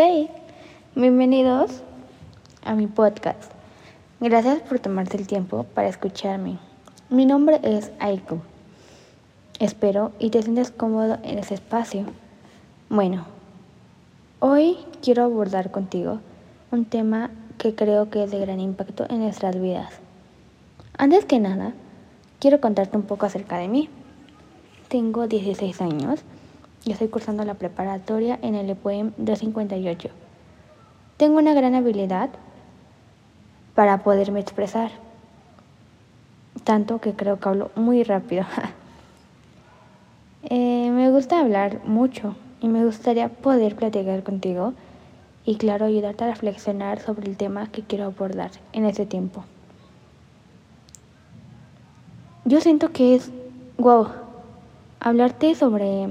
Hey, bienvenidos a mi podcast. Gracias por tomarte el tiempo para escucharme. Mi nombre es Aiku. Espero y te sientes cómodo en ese espacio. Bueno, hoy quiero abordar contigo un tema que creo que es de gran impacto en nuestras vidas. Antes que nada, quiero contarte un poco acerca de mí. Tengo 16 años y estoy cursando la preparatoria en el EPOEM 258. Tengo una gran habilidad para poderme expresar, tanto que creo que hablo muy rápido. eh, me gusta hablar mucho y me gustaría poder platicar contigo y claro ayudarte a reflexionar sobre el tema que quiero abordar en este tiempo. Yo siento que es, wow, hablarte sobre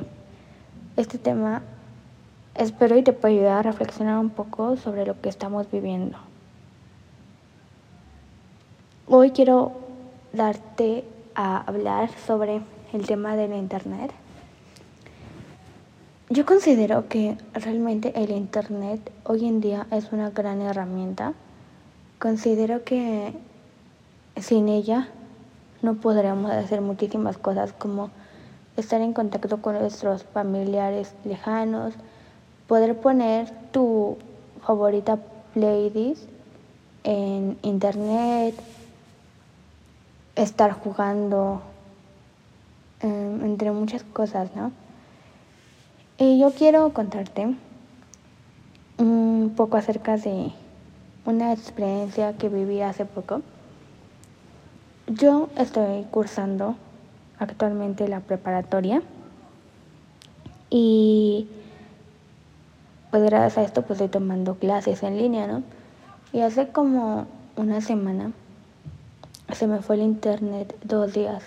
este tema espero y te pueda ayudar a reflexionar un poco sobre lo que estamos viviendo. Hoy quiero darte a hablar sobre el tema de la Internet. Yo considero que realmente el Internet hoy en día es una gran herramienta. Considero que sin ella no podríamos hacer muchísimas cosas como estar en contacto con nuestros familiares lejanos, poder poner tu favorita playlist en internet, estar jugando, em, entre muchas cosas, ¿no? Y yo quiero contarte un poco acerca de una experiencia que viví hace poco. Yo estoy cursando actualmente la preparatoria. Y pues gracias a esto pues estoy tomando clases en línea, ¿no? Y hace como una semana se me fue el internet dos días.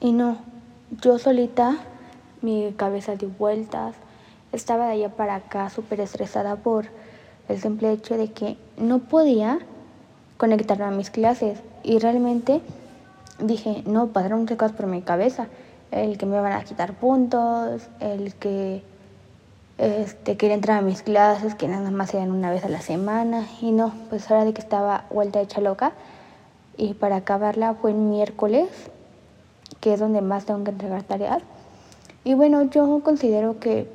Y no, yo solita mi cabeza dio vueltas, estaba de allá para acá súper estresada por el simple hecho de que no podía conectarme a mis clases. Y realmente dije, no, pasaron muchas cosas por mi cabeza, el que me van a quitar puntos, el que este, quería entrar a mis clases, que nada más eran una vez a la semana, y no, pues ahora de que estaba vuelta hecha loca, y para acabarla fue el miércoles, que es donde más tengo que entregar tareas, y bueno, yo considero que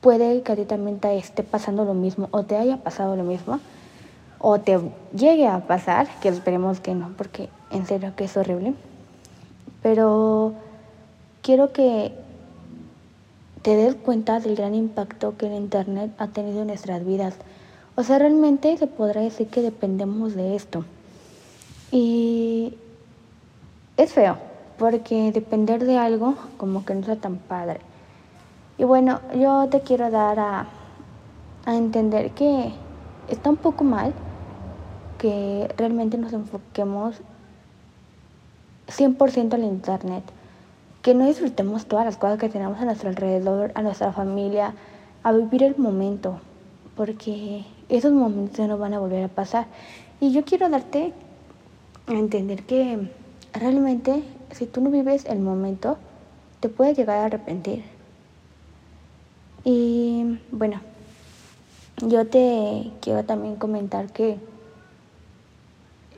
puede que a ti también te esté pasando lo mismo o te haya pasado lo mismo o te llegue a pasar, que esperemos que no, porque en serio que es horrible. Pero quiero que te des cuenta del gran impacto que el Internet ha tenido en nuestras vidas. O sea, realmente se podrá decir que dependemos de esto. Y es feo, porque depender de algo como que no es tan padre. Y bueno, yo te quiero dar a, a entender que está un poco mal que realmente nos enfoquemos 100% en Internet, que no disfrutemos todas las cosas que tenemos a nuestro alrededor, a nuestra familia, a vivir el momento, porque esos momentos no van a volver a pasar. Y yo quiero darte a entender que realmente si tú no vives el momento, te puedes llegar a arrepentir. Y bueno, yo te quiero también comentar que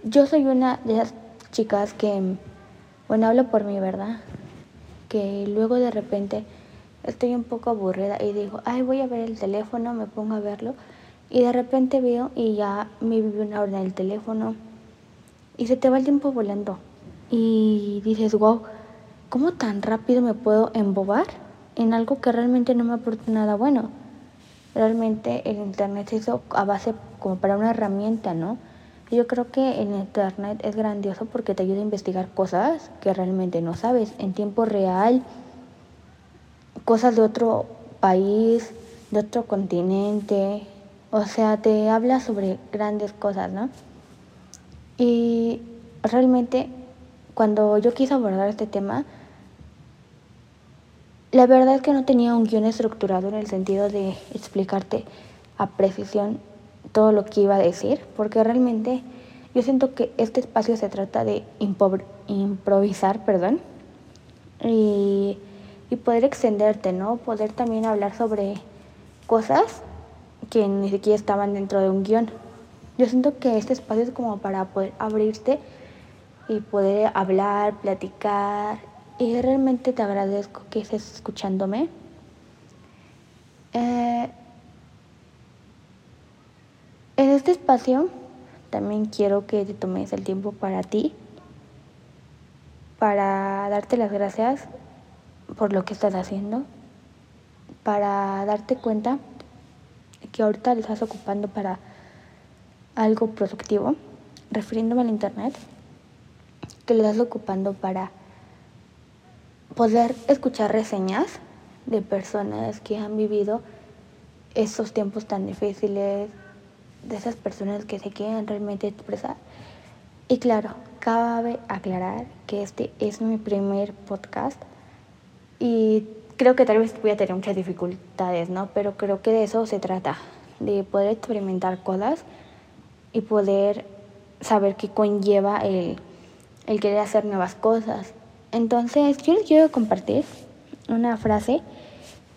yo soy una de esas chicas que, bueno, hablo por mí, ¿verdad? Que luego de repente estoy un poco aburrida y digo, ay, voy a ver el teléfono, me pongo a verlo. Y de repente veo y ya me vive una hora en el teléfono. Y se te va el tiempo volando. Y dices, wow, ¿cómo tan rápido me puedo embobar en algo que realmente no me aporta nada bueno? Realmente el Internet se hizo a base como para una herramienta, ¿no? Yo creo que el Internet es grandioso porque te ayuda a investigar cosas que realmente no sabes en tiempo real, cosas de otro país, de otro continente, o sea, te habla sobre grandes cosas, ¿no? Y realmente cuando yo quise abordar este tema, la verdad es que no tenía un guion estructurado en el sentido de explicarte a precisión todo lo que iba a decir, porque realmente yo siento que este espacio se trata de improvisar, perdón, y, poder extenderte, ¿no? Poder también hablar sobre cosas que ni siquiera estaban dentro de un guion. Yo siento que este espacio es como para poder abrirte y poder hablar, platicar. Y realmente te agradezco que estés escuchándome. Eh, en este espacio también quiero que te tomes el tiempo para ti, para darte las gracias por lo que estás haciendo, para darte cuenta que ahorita le estás ocupando para algo productivo, refiriéndome al Internet, que le estás ocupando para poder escuchar reseñas de personas que han vivido esos tiempos tan difíciles, de esas personas que se quieren realmente expresar. Y claro, cabe aclarar que este es mi primer podcast y creo que tal vez voy a tener muchas dificultades, ¿no? Pero creo que de eso se trata, de poder experimentar cosas y poder saber qué conlleva el, el querer hacer nuevas cosas. Entonces, yo les quiero compartir una frase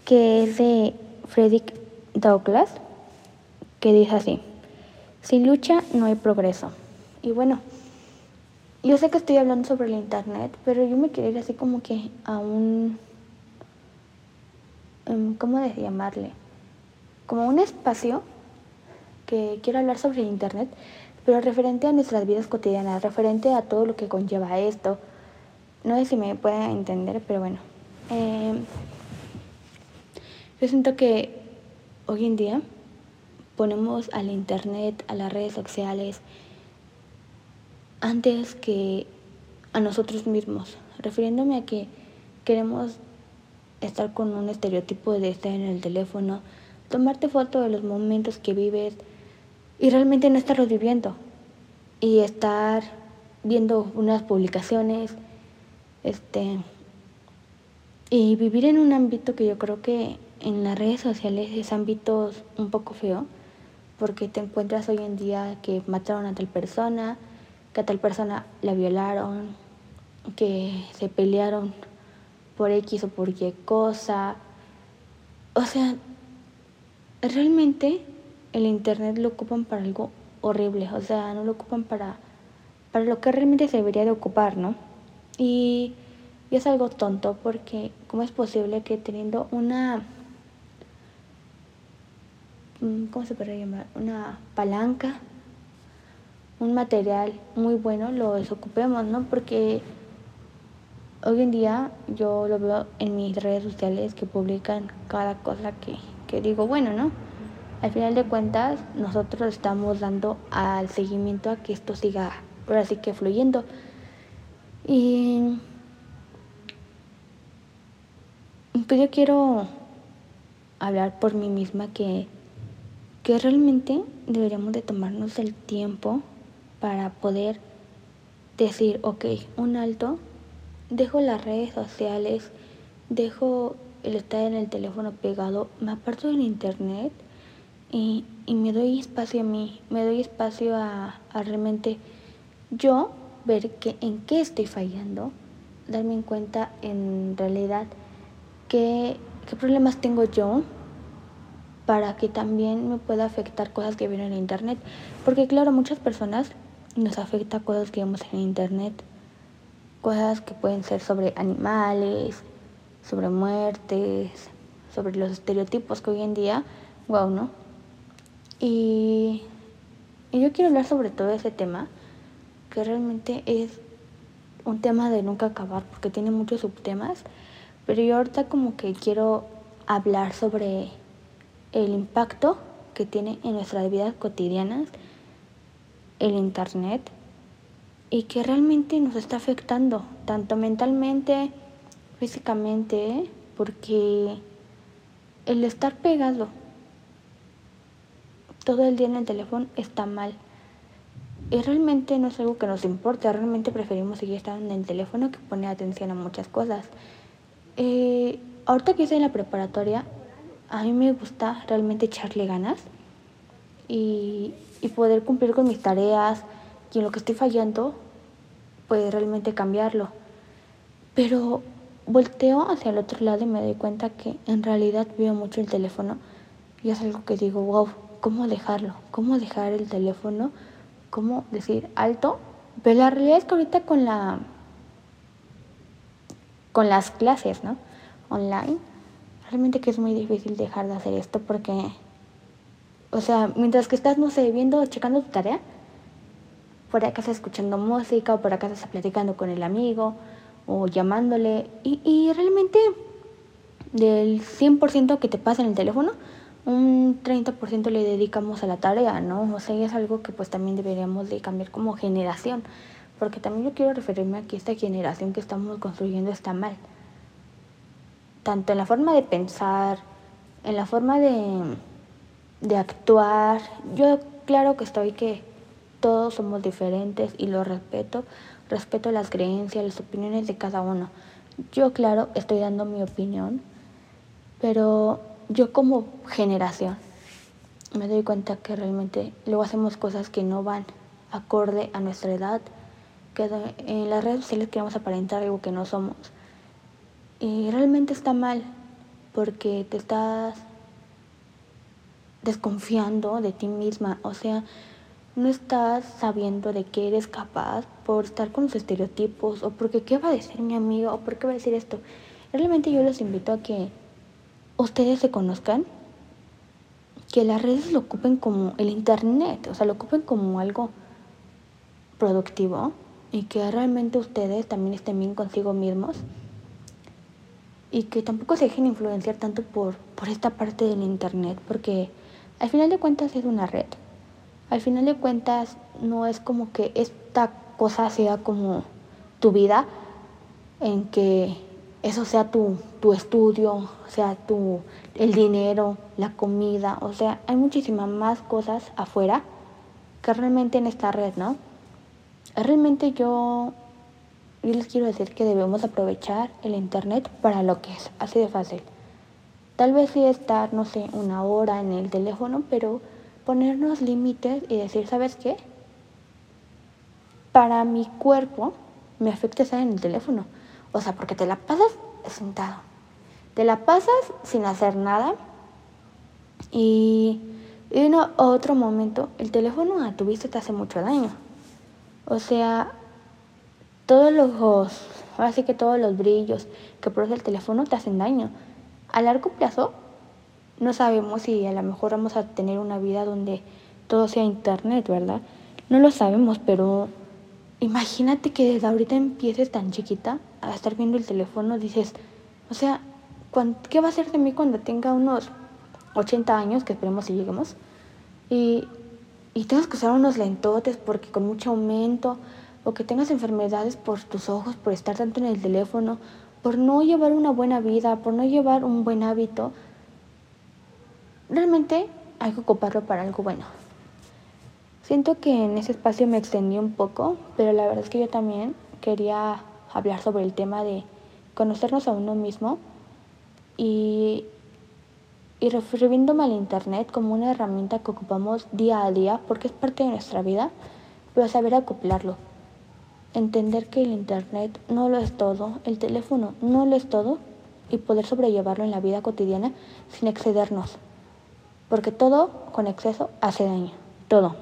que es de Frederick Douglass, que dice así, sin lucha no hay progreso. Y bueno, yo sé que estoy hablando sobre el Internet, pero yo me quiero ir así como que a un Em, ¿cómo de llamarle? Como un espacio que quiero hablar sobre Internet, pero referente a nuestras vidas cotidianas, referente a todo lo que conlleva esto. No sé si me pueden entender, pero bueno. Em, yo siento que hoy en día ponemos al Internet, a las redes sociales, antes que a nosotros mismos, refiriéndome a que queremos estar con un estereotipo de estar en el teléfono, tomarte foto de los momentos que vives y realmente no estarlos viviendo. Y estar viendo unas publicaciones, este, y vivir en un ámbito que yo creo que en las redes sociales es ámbito un poco feo, porque te encuentras hoy en día que mataron a tal persona, que a tal persona la violaron, que se pelearon por X o por Y cosa. O sea, realmente el Internet lo ocupan para algo horrible, o sea, no lo ocupan para, para lo que realmente se debería de ocupar, ¿no? Y, y es algo tonto porque ¿cómo es posible que teniendo una... Mm, ¿Cómo se puede llamar? Una palanca, un material muy bueno, lo desocupemos, ¿no? Porque Hoy en día yo lo veo en mis redes sociales que publican cada cosa que, que digo, bueno, ¿no? Al final de cuentas, nosotros estamos dando al seguimiento a que esto siga, ahora sí que fluyendo. Y pues yo quiero hablar por mí misma que, que realmente deberíamos de tomarnos el tiempo para poder decir, ok, un alto, dejo las redes sociales, dejo el estar en el teléfono pegado, me aparto del internet y, me doy espacio a mí, me doy espacio a, realmente yo ver que, en qué estoy fallando, darme en cuenta en realidad qué, qué problemas tengo yo para que también me pueda afectar cosas que vienen en internet. Porque claro, muchas personas nos afecta cosas que vemos en internet cosas que pueden ser sobre animales, sobre muertes, sobre los estereotipos que hoy en día, wow, ¿no? Y, y yo quiero hablar sobre todo ese tema, que realmente es un tema de nunca acabar, porque tiene muchos subtemas, pero yo ahorita como que quiero hablar sobre el impacto que tiene en nuestras vidas cotidianas el Internet y que realmente nos está afectando, tanto mentalmente, físicamente, porque el estar pegado todo el día en el teléfono está mal. Y realmente no es algo que nos importe, realmente preferimos seguir estando en el teléfono que poner atención a muchas cosas. Eh, ahorita que estoy en la preparatoria, a mí me gusta realmente echarle ganas y, y poder cumplir con mis tareas y en lo que estoy fallando, puede realmente cambiarlo. Pero volteo hacia el otro lado y me doy cuenta que en realidad veo mucho el teléfono y es algo que digo, wow, cómo dejarlo, cómo dejar el teléfono, cómo decir alto. Pero la realidad es que ahorita con la con las clases, ¿no? Online, realmente que es muy difícil dejar de hacer esto porque, o sea, mientras que estás, no sé, viendo, checando tu tarea, por acá estás escuchando música o por acá estás platicando con el amigo o llamándole y, y realmente del 100% que te pasa en el teléfono, un 30% le dedicamos a la tarea, ¿no? O sea, es algo que pues también deberíamos de cambiar como generación, porque también yo quiero referirme a que esta generación que estamos construyendo está mal. Tanto en la forma de pensar, en la forma de, de actuar. Yo claro que estoy que todos somos diferentes y lo respeto, respeto las creencias, las opiniones de cada uno. Yo claro estoy dando mi opinión, pero yo como generación me doy cuenta que realmente luego hacemos cosas que no van acorde a nuestra edad, que en las redes sociales queremos aparentar algo que no somos. Y realmente está mal, porque te estás desconfiando de ti misma, o sea, no estás sabiendo de qué eres capaz por estar con los estereotipos, o porque qué va a decir mi amigo, o por qué va a decir esto. Realmente yo los invito a que ustedes se conozcan, que las redes lo ocupen como el internet, o sea, lo ocupen como algo productivo y que realmente ustedes también estén bien consigo mismos y que tampoco se dejen influenciar tanto por, por esta parte del internet, porque al final de cuentas es una red. Al final de cuentas no es como que esta cosa sea como tu vida, en que eso sea tu, tu estudio, sea tu, el dinero, la comida, o sea, hay muchísimas más cosas afuera que realmente en esta red, ¿no? Realmente yo, yo les quiero decir que debemos aprovechar el Internet para lo que es, así de fácil. Tal vez sí estar, no sé, una hora en el teléfono, pero ponernos límites y decir, ¿sabes qué? Para mi cuerpo me afecta estar en el teléfono o sea, porque te la pasas sentado. Te la pasas sin hacer nada. Y en otro momento, el teléfono a tu vista te hace mucho daño. O sea, todos los, ahora sí que todos los brillos que produce el teléfono te hacen daño. A largo plazo, no sabemos si a lo mejor vamos a tener una vida donde todo sea internet, ¿verdad? No lo sabemos, pero imagínate que desde ahorita empieces tan chiquita a estar viendo el teléfono, dices, o sea, ¿qué va a hacer de mí cuando tenga unos 80 años, que esperemos si lleguemos? Y, y que usar unos lentotes porque con mucho aumento, o que tengas enfermedades por tus ojos, por estar tanto en el teléfono, por no llevar una buena vida, por no llevar un buen hábito, realmente hay que ocuparlo para algo bueno. Siento que en ese espacio me extendí un poco, pero la verdad es que yo también quería hablar sobre el tema de conocernos a uno mismo y, y refiriéndome al Internet como una herramienta que ocupamos día a día porque es parte de nuestra vida, pero saber acoplarlo. Entender que el Internet no lo es todo, el teléfono no lo es todo y poder sobrellevarlo en la vida cotidiana sin excedernos. Porque todo con exceso hace daño, todo.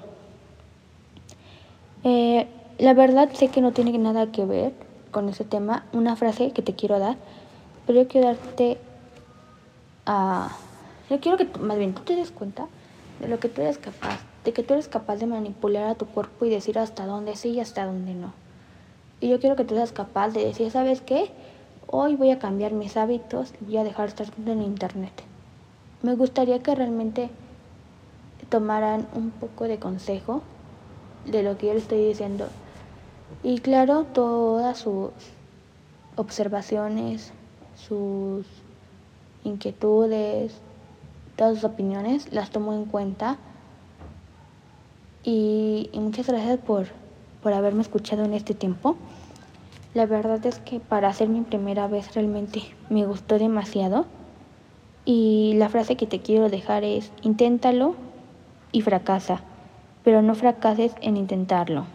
Eh, la verdad sé que no tiene nada que ver con ese tema una frase que te quiero dar, pero yo quiero darte a... Yo quiero que, más bien, tú te des cuenta de lo que tú eres capaz, de que tú eres capaz de manipular a tu cuerpo y decir hasta dónde sí y hasta dónde no. Y yo quiero que tú seas capaz de decir, ¿sabes qué? Hoy voy a cambiar mis hábitos y voy a dejar de estar en internet. Me gustaría que realmente tomaran un poco de consejo de lo que yo le estoy diciendo y claro, todas sus observaciones, sus inquietudes, todas sus opiniones las tomo en cuenta. Y, muchas gracias por, por haberme escuchado en este tiempo. La verdad es que para hacer mi primera vez realmente me gustó demasiado. Y la frase que te quiero dejar es, inténtalo y fracasa, pero no fracases en intentarlo.